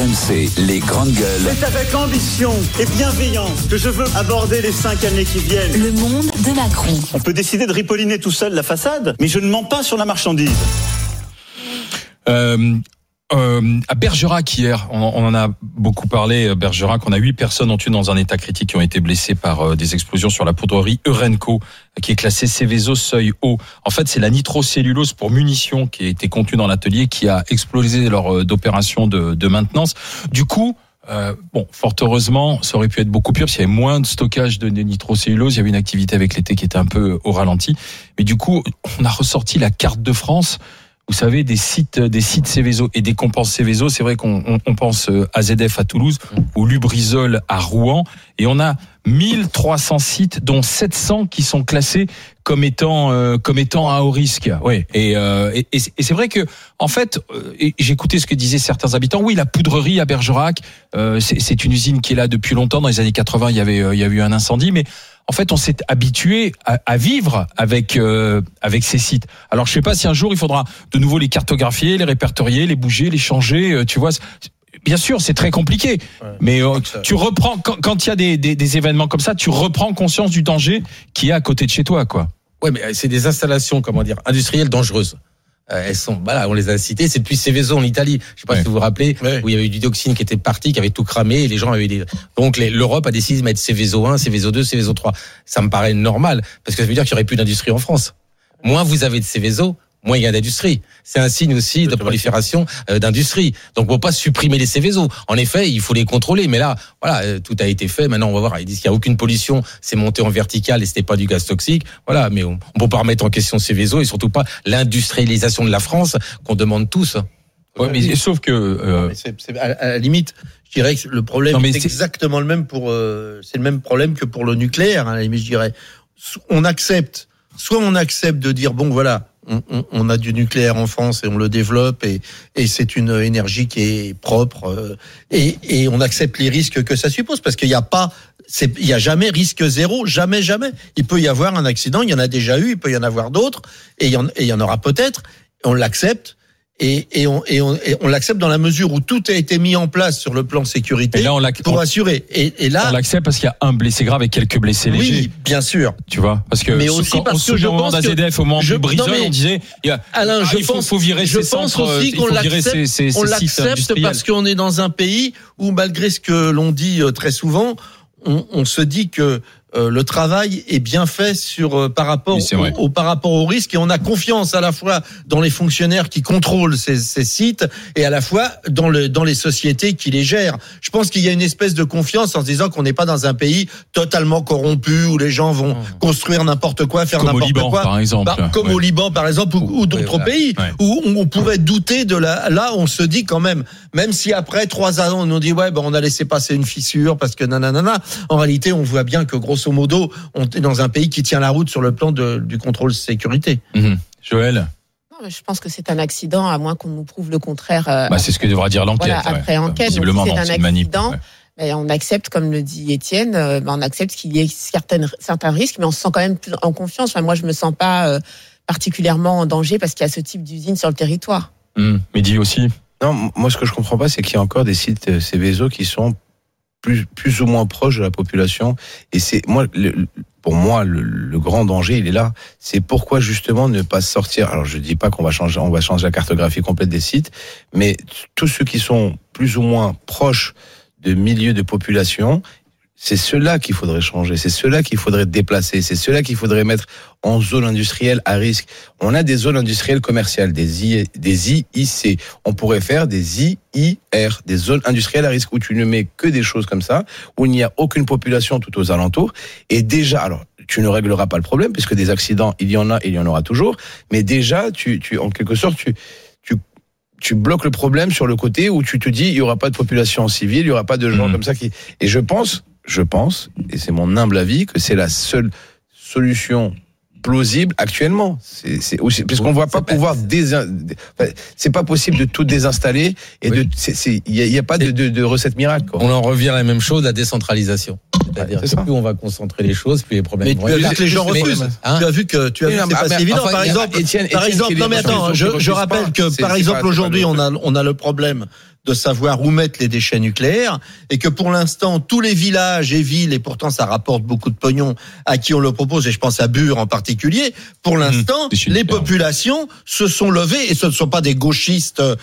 RMC, les grandes gueules. C'est avec ambition et bienveillance que je veux aborder les cinq années qui viennent. Le monde de Macron. On peut décider de ripolliner tout seul la façade, mais je ne mens pas sur la marchandise. Euh, euh, à Bergerac hier, on, en a beaucoup parlé. euh, Bergerac, on a huit personnes en tué dans un état critique qui ont été blessées par euh, des explosions sur la poudrerie Eurenco, qui est classée Céveso seuil haut. En fait, c'est la nitrocellulose pour munitions qui a été contenue dans l'atelier qui a explosé lors euh, d'opérations de, maintenance. Du coup. Bon, fort heureusement, ça aurait pu être beaucoup pire parce qu'il y avait moins de stockage de, de nitrocellulose. Il y avait une activité avec l'été qui était un peu au ralenti. Mais du coup, on a ressorti la carte de France vous savez, des sites, des sites Céveso et des compenses Céveso. C'est vrai qu'on on, on pense euh, à ZF à Toulouse ou Lubrizol à Rouen. Et on a 1300 sites, dont 700 qui sont classés comme étant, euh, comme étant à haut risque. Ouais. Et, euh, et, et c'est- vrai que, en fait, euh, j'écoutais ce que disaient certains habitants. Oui, la poudrerie à Bergerac, euh, c'est c'est une usine qui est là depuis longtemps. Dans les années 80, il y avait, euh, il y a eu un incendie, mais en fait, on s'est habitué à, à vivre avec euh, avec ces sites. Alors, je sais pas si un jour il faudra de nouveau les cartographier, les répertorier, les bouger, les changer. euh, tu vois, bien sûr, c'est très compliqué, mais euh, tu reprends quand quand il y a des, des, des événements comme ça, tu reprends conscience du danger qui est à côté de chez toi, quoi. Ouais, mais c'est des installations, comment dire, industrielles dangereuses. Euh, elles sont, voilà, on les a citées. C'est depuis Céveso en Italie. Je sais pas Ouais. si vous vous rappelez, Ouais. où il y avait eu du dioxine qui était parti, qui avait tout cramé, et les gens avaient des. Donc l'Europe a décidé de mettre Céveso 1, Céveso 2, Céveso 3. Ça me paraît normal, parce que ça veut dire qu'il y aurait plus d'industrie en France. Moins vous avez de Céveso, moins il y a d'industrie. C'est un signe aussi de prolifération euh, d'industrie. Donc on peut pas supprimer les Céveso. En effet, il faut les contrôler. Mais là, voilà, euh, tout a été fait. Maintenant, on va voir. Ils disent qu'il y a aucune pollution. C'est monté en vertical et c'était pas du gaz toxique. Voilà. Mais on, on peut pas remettre en question Céveso et surtout pas l'industrialisation de la France qu'on demande tous. Ouais, mais sauf que euh, Mais c'est- c'est- à, à la limite, je dirais que le problème Non, mais est c'est- exactement le même pour. euh, c'est le même problème que pour le nucléaire. hein, à la limite, je dirais. So- On accepte. Soit on accepte de dire bon voilà, on, on- a du nucléaire en France et on le développe et, et c'est une énergie qui est propre euh, et, et on accepte les risques que ça suppose parce qu'il n'y a pas. Il n'y a jamais risque zéro, jamais, jamais. Il peut y avoir un accident, il y en a déjà eu, il peut y en avoir d'autres, et il y en, et il y en aura peut-être. On l'accepte, et, et on, et on, et on l'accepte dans la mesure où tout a été mis en place sur le plan sécurité et là on pour assurer. Et, et on là, l'accepte parce qu'il y a un blessé grave et quelques blessés légers. oui, bien sûr. Tu vois, parce que Mais aussi quand parce on que je pense que- d'AZF, au moment je- Brisol, non, mais- on disait, il, y a- Alain, ah, je il faut, pense, faut virer je ces pense centres, aussi qu'on l'accepte, on l'accepte parce qu'on est dans un pays où, malgré ce que l'on dit euh, très souvent, on, on se dit que le travail est bien fait sur euh, par rapport Oui, au, au- par rapport au risque et on a confiance à la fois dans les fonctionnaires qui contrôlent ces, ces sites et à la fois dans le dans les sociétés qui les gèrent. Je pense qu'il y a une espèce de confiance en se disant qu'on n'est pas dans un pays totalement corrompu où les gens vont construire n'importe quoi, faire Comme au n'importe Liban, quoi. par exemple. Par- comme Ouais. au Liban, par exemple, ou, ou d'autres voilà. pays Ouais. où on, on pourrait douter de la. Là, on se dit quand même, même si après trois ans, on nous dit ouais, ben on a laissé passer une fissure parce que nanana. En réalité, on voit bien que grosso modo, on est dans un pays qui tient la route sur le plan de- du contrôle sécurité. Mhm. Joël, mais je pense que c'est un accident, à moins qu'on nous prouve le contraire. euh, bah, c'est ce que devra dire l'enquête. voilà, après ouais. enquête. C'est un accident. ouais. Mais on accepte, comme le dit Étienne, euh, ben, on accepte qu'il y ait certaines, certains risques, mais on se sent quand même plus en confiance. Enfin, moi, je me sens pas euh, particulièrement en danger parce qu'il y a ce type d'usine sur le territoire. Mhm. Mehdi aussi. Non, moi ce que je comprends pas, c'est qu'il y a encore des sites euh, Céveso qui sont plus, plus ou moins proches de la population. Et c'est moi, pour moi, le, le grand danger, il est là. C'est pourquoi justement ne pas sortir. Alors je dis pas qu'on va changer, on va changer la cartographie complète des sites, mais tous ceux qui sont plus ou moins proches de milieux de population. C'est ceux-là qu'il faudrait changer, c'est ceux-là qu'il faudrait déplacer, c'est ceux-là qu'il faudrait mettre en zone industrielle à risque. On a des zones industrielles commerciales, des, I, des IIC. On pourrait faire des IIR, des zones industrielles à risque, où tu ne mets que des choses comme ça, où il n'y a aucune population tout aux alentours. Et déjà, alors, tu ne régleras pas le problème, puisque des accidents, il y en a il y en aura toujours. Mais déjà, tu, tu en quelque sorte, tu, tu, tu bloques le problème sur le côté où tu te dis, il y aura pas de population civile, il y aura pas de gens Mhm. comme ça qui. Et je pense, je pense, et c'est mon humble avis, que c'est la seule solution plausible actuellement. C'est aussi parce qu'on ne va pas pouvoir désin... c'est pas possible de tout désinstaller et de il y, a- pas de, de, de recette miracle. Quoi. On en revient à la même chose, la décentralisation. C'est-à-dire Ouais, plus on va concentrer les choses, plus les problèmes Mais vont tu as vu que les gens refusent. hein tu as vu que tu as c'est mais- pas si évident. enfin, par y a- exemple, Étienne- par exemple, non mais attends, je, pas, rappelle que par exemple aujourd'hui on a on a le problème de savoir où mettre les déchets nucléaires et que pour l'instant tous les villages et villes et pourtant ça rapporte beaucoup de pognon à qui on le propose et je pense à Bure en particulier. Pour l'instant, déchets les populations se sont levées et ce ne sont pas des gauchistes euh,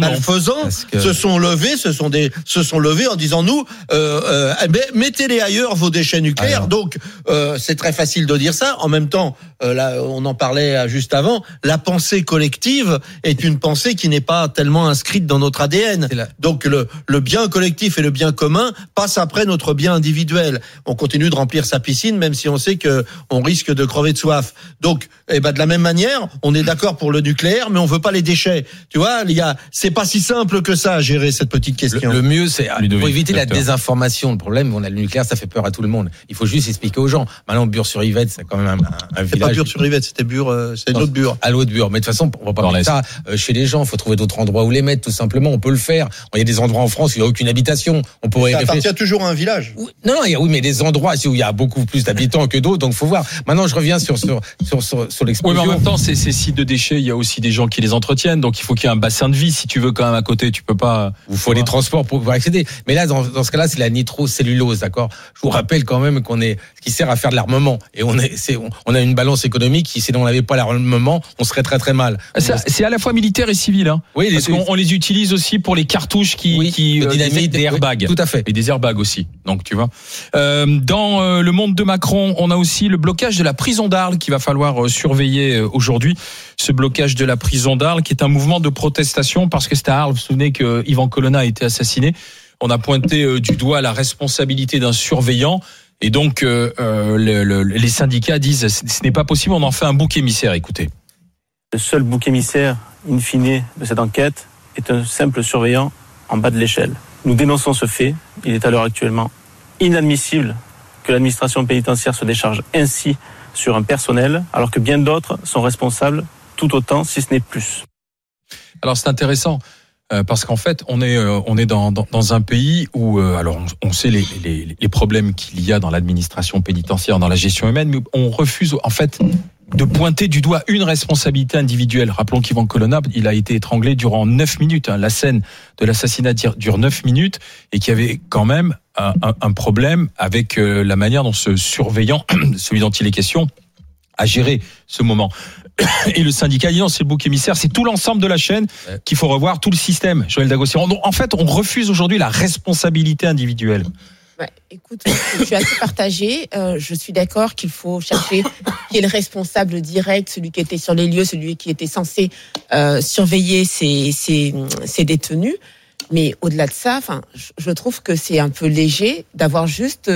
malfaisants, que- se sont levés, ce sont des se sont levés en disant nous euh, euh, eh ben, mettez-les ailleurs vos déchets nucléaires. Alors. Donc euh, c'est très facile de dire ça. En même temps, là on en parlait juste avant, la pensée collective est une pensée qui n'est pas tellement inscrite dans notre ADN. Donc le, le bien collectif et le bien commun passent après notre bien individuel. On continue de remplir sa piscine même si on sait que on risque de crever de soif. Donc eh ben de la même manière, on est d'accord pour le nucléaire mais on veut pas les déchets. Tu vois, il y a c'est pas si simple que ça à gérer cette petite question. le mieux, c'est Ludovic, pour éviter la désinformation. Le problème, on a le nucléaire, ça fait peur à tout le monde. Il faut juste expliquer aux gens. Maintenant, Bure-sur-Yvette, c'est quand même un, un- un c'est pas village Bure sur Yvette, c'était Bure, euh, c'est une Non, autre Bure. à l'eau de Bure. Mais de toute façon, on va pas mettre ça euh, chez les gens. Il faut trouver d'autres endroits où les mettre, tout simplement. On peut le faire. Il y a des endroits en France où il n'y a aucune habitation. On pourrait Ça réfléchir. appartient toujours à un village. Oui, Non, non, il y a, oui, mais des endroits où il y a beaucoup plus d'habitants que d'autres, donc faut voir. Maintenant, je reviens sur sur sur sur, sur Oui, mais l'explosion. en même temps, ces, ces sites de déchets, il y a aussi des gens qui les entretiennent, donc il faut qu'il y ait un bassin de vie. Si tu veux quand même à côté, tu peux pas. Il faut les transports pour pouvoir accéder. Mais là, dans, dans ce cas-là, c'est la nitrocellulose, d'accord? Je vous rappelle quand même qu'on est, ce qui sert à faire de l'armement. Et on est, c'est, on, a une balance économique qui, si on n'avait pas l'armement, on serait très très mal. C'est à la fois militaire et civil, hein. oui, les Parce qu'on on les utilise aussi pour les cartouches qui, oui, qui le euh, dynamite, des airbags. Tout à fait. Et des airbags aussi. Donc tu vois. Euh, dans euh, le monde de Macron, on a aussi le blocage de la prison d'Arles qu'il va falloir euh, surveiller euh, aujourd'hui. Ce blocage de la prison d'Arles, qui est un mouvement de protestation parce que c'est à Arles. Vous vous souvenez que Ivan Colonna a été assassiné. On a pointé euh, du doigt la responsabilité d'un surveillant. Et donc, euh, le- le- les syndicats disent ce ce n'est pas possible, on en fait un bouc émissaire. Écoutez. Le seul bouc émissaire, in fine, de cette enquête est un simple surveillant en bas de l'échelle. Nous dénonçons ce fait. Il est à l'heure actuellement inadmissible que l'administration pénitentiaire se décharge ainsi sur un personnel, alors que bien d'autres sont responsables tout autant, si ce n'est plus. Alors c'est intéressant euh, parce qu'en fait on est euh, on est dans, dans, un pays où euh, alors on, sait les, les problèmes qu'il y a dans l'administration pénitentiaire, dans la gestion humaine, mais on refuse en fait de pointer du doigt une responsabilité individuelle. Rappelons qu'Ivan Colonna, il a été étranglé durant 9 minutes. hein. La scène de l'assassinat dure- dure 9 minutes et qu'il y avait quand même un, un, un problème avec euh, la manière dont ce surveillant, celui dont il est question, a géré ce moment. Et le syndicat dit non, c'est le bouc émissaire, c'est tout l'ensemble de la chaîne qu'il faut revoir, tout le système. Joël Dagossier. En en fait, on refuse aujourd'hui la responsabilité individuelle. Écoute, je suis assez partagée. Euh, je suis d'accord qu'il faut chercher qui est le responsable direct, celui qui était sur les lieux, celui qui était censé euh, surveiller ces, ces, ces détenus. Mais au-delà de ça, enfin, je- je trouve que c'est un peu léger d'avoir juste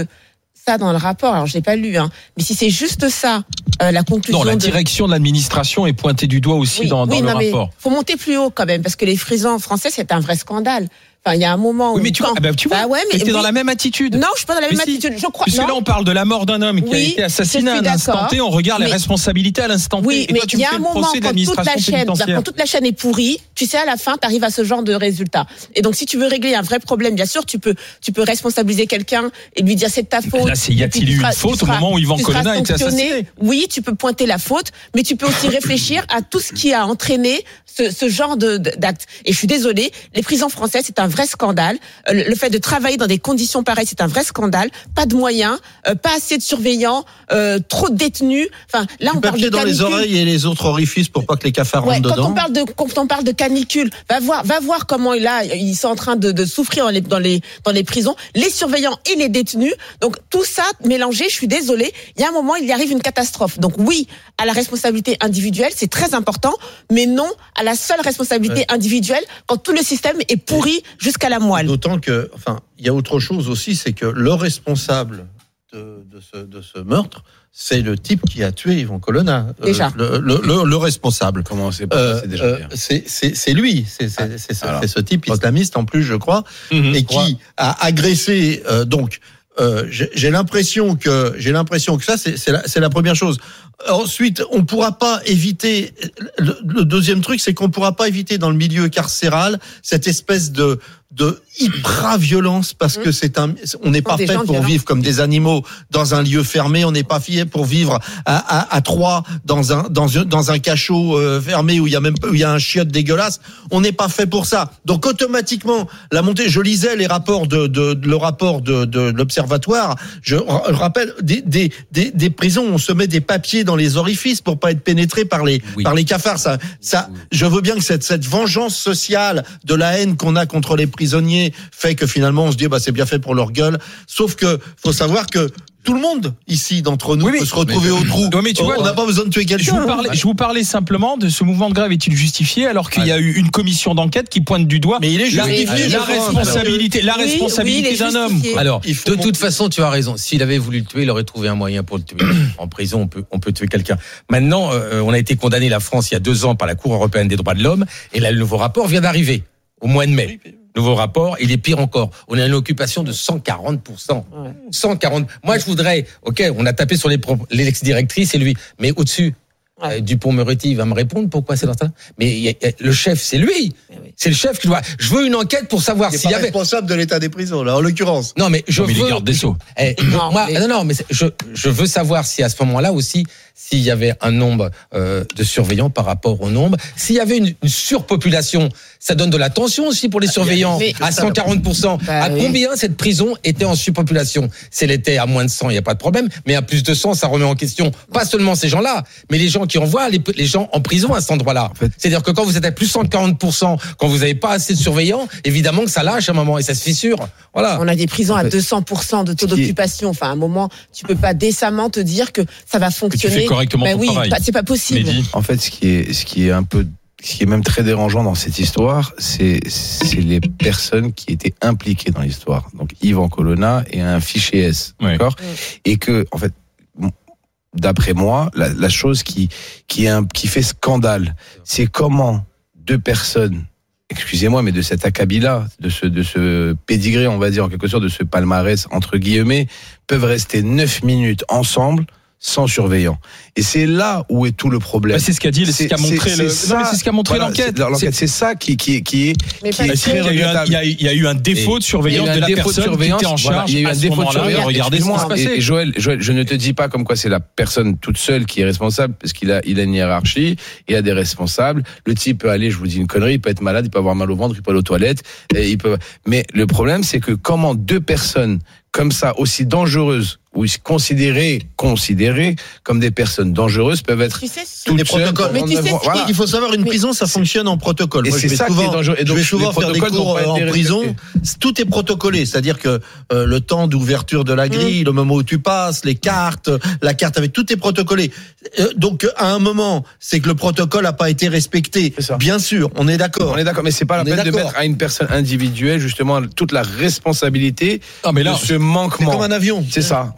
ça dans le rapport. Alors, j'ai pas lu, hein. Mais si c'est juste ça, euh, la conclusion Non, la de- direction de l'administration est pointée du doigt aussi oui, dans, dans oui, le non, rapport. faut monter plus haut quand même, parce que les prisons français, c'est un vrai scandale. Enfin, il y a un moment où. Oui, mais tu vois, quand- ah ben, tu vois, Bah ouais, mais mais t'es dans la même attitude. Non, je suis pas dans la même Mais si. attitude. Je crois. Puisque non. là, on parle de la mort d'un homme qui a été assassiné à suis un instant d'accord. T. On regarde les responsabilités à l'instant T. Oui, Et mais il y a un moment quand toute la chaîne, pénitentiaire. quand toute la chaîne est pourrie, tu sais, à la fin, tu arrives à ce genre de résultat. Et donc, si tu veux régler un vrai problème, bien sûr, tu peux, tu peux responsabiliser quelqu'un et lui dire c'est de ta faute. Là, y a-t-il eu une faute au moment où Yvan Colonna a été assassiné Oui, tu peux pointer la faute, mais tu peux aussi réfléchir à tout ce qui a entraîné ce, genre d'acte. Et je suis désolée, les prisons françaises, c'est un vrai scandale. Euh, Le, fait de travailler dans des conditions pareilles, c'est un vrai scandale. Pas de moyens, euh, pas assez de surveillants, euh, trop de détenus. Enfin, là, on parle de dans les oreilles et les autres orifices pour pas que les cafards Ouais, rentrent quand dedans. on parle de quand on parle de canicule, va voir va voir comment a ils sont en train de, de souffrir dans les dans les dans les prisons, les surveillants et les détenus. Donc tout ça mélangé, je suis désolée, il y a un moment il y arrive une catastrophe. Donc oui, à la responsabilité individuelle, c'est très important, mais non à la seule responsabilité individuelle quand tout le système est pourri jusqu'à la moelle. D'autant que, enfin, il y a autre chose aussi, c'est que le responsable de, de ce, de ce meurtre, c'est le type qui a tué Yvan Colonna. Euh, Déjà. le, le, le- le responsable. Comment c'est Euh, c'est déjà euh, bien. c'est lui, c'est c'est ce- type islamiste en plus, je crois, Mhm. et qui a agressé. euh, donc, euh, j'ai l'impression que j'ai l'impression que ça, c'est c'est la, c'est la première chose. Ensuite, on pourra pas éviter. Le, deuxième truc, c'est qu'on pourra pas éviter dans le milieu carcéral cette espèce de de hyper violence parce que c'est un, on n'est pas fait pour violents. vivre comme des animaux dans un lieu fermé. On n'est pas fait pour vivre à, à, à trois dans un dans un dans un cachot euh, fermé où il y a même où il y a un chiotte dégueulasse. On n'est pas fait pour ça. Donc automatiquement la montée. Je lisais les rapports de, de, de- le rapport de, de l'observatoire. Je, je rappelle des, des des des prisons. où On se met des papiers dans les orifices pour pas être pénétré par les Oui. par les cafards. Ça ça. Je veux bien que cette cette vengeance sociale de la haine qu'on a contre les prisonniers fait que finalement on se dit bah c'est bien fait pour leur gueule. Sauf que faut savoir que tout le monde ici d'entre nous Oui, mais- peut se retrouver au trou. Ouais, mais tu Oh, vois, on n'a pas besoin de tuer Je quelqu'un. vous, parlais, je vous parlais simplement de ce mouvement de grève est-il justifié alors qu'il y a eu une commission d'enquête qui pointe du doigt Mais il est la, responsabilité, la Oui, oui, responsabilité il est d'un homme. Alors, Il faut de toute façon, tu as raison. S'il avait voulu le tuer, il aurait trouvé un moyen pour le tuer. en prison, on peut, on peut tuer quelqu'un. Maintenant, euh, on a été condamné, la France, il y a deux ans, par la Cour européenne des droits de l'homme. Et là, le nouveau rapport vient d'arriver, au mois de mai. Nouveau rapport, il est pire encore. On a une occupation de 140%. 140. Moi, je voudrais, ok, on a tapé sur les pro- l'ex-directrice et lui, mais au-dessus, Ouais. euh, Dupont-Moretti va me répondre pourquoi c'est dans ça. Mais il y a- il y a- le chef, c'est lui. Eh oui. C'est le chef qui doit. Je veux une enquête pour savoir s'il y avait. responsable de l'état des prisons là en l'occurrence. Non, mais je Non, mais il est veux. garde des Sceaux. Eh, Non, moi, mais- non, non, mais je, je veux savoir si à ce moment-là aussi, s'il y avait un nombre euh, de surveillants par rapport au nombre, s'il y avait une, une surpopulation, ça donne de la tension aussi pour les surveillants. mais- à 140%. Bah à oui. combien cette prison était en surpopulation? Si elle était à moins de 100, il n'y a pas de problème. Mais à plus de 100, ça remet en question pas seulement ces gens-là, mais les gens qui envoient les, les gens en prison à cet endroit-là. fait- C'est-à-dire que quand vous êtes à plus 140%, quand vous n'avez pas assez de surveillants, évidemment que ça lâche à un moment et ça se fissure. Voilà. On a des prisons En à fait, 200% de taux d'occupation. Enfin, à un moment, tu peux pas décemment te dire que ça va fonctionner. fais correctement Ben ton oui, pas- c'est pas possible. Mehdi. En fait, ce qui est, ce qui est un peu, ce qui est même très dérangeant dans cette histoire, c'est, c'est les personnes qui étaient impliquées dans l'histoire. Donc, Yvan Colonna et un fichier S, d'accord? Et que, en fait, d'après moi, la, la chose qui, qui, est un- qui fait scandale, c'est comment deux personnes, excusez-moi, mais de cet acabit-là, de ce, de ce pédigré, on va dire, en quelque sorte, de ce palmarès, entre guillemets, peuvent rester neuf minutes ensemble sans surveillant. Et c'est là où est tout le problème. Bah, c'est ce qu'a dit, c'est ce qu'a montré c'est ce qu'a l'enquête. c'est- l'enquête, C'est- c'est ça qui, qui, qui est, Mais qui est Il y, a eu un, regrettable. il, y a, il y a eu un défaut de surveillance Il y a eu de un la défaut de personne surveillance, qui était en voilà, charge il y a eu un défaut de surveillance. regarder ce qui se Excuse-moi, passait. Et, et Joël, Joël, je ne te dis pas comme quoi c'est la personne toute seule qui est responsable, parce qu'il a, il a une hiérarchie, il a des responsables. Le type peut aller, je vous dis une connerie, il peut être malade, il peut avoir mal au ventre, il peut aller aux toilettes, et il peut. Mais le problème, c'est que comment deux personnes comme ça, aussi dangereuses, ou considérées, considérées comme des personnes dangereuses, peuvent être Tu sais, toutes des protocoles. Mais tu sais voilà. Il faut savoir une Mais- prison, ça fonctionne en protocole. Et Moi, c'est je vais ça qui souvent, est dangereux. Et donc, je vais souvent faire des cours euh, en prison. respectés. Tout est protocolé, c'est-à-dire que euh, le temps d'ouverture de la grille, le moment où tu passes, les cartes, la carte avec tout est protocolé. Euh, donc à un moment, c'est que le protocole n'a pas été respecté. C'est. Bien sûr, on est d'accord. On est d'accord, mais c'est pas la On peine de mettre à une personne individuelle justement toute la responsabilité mais là, de ce C'est manquement. comme un avion. C'est ça.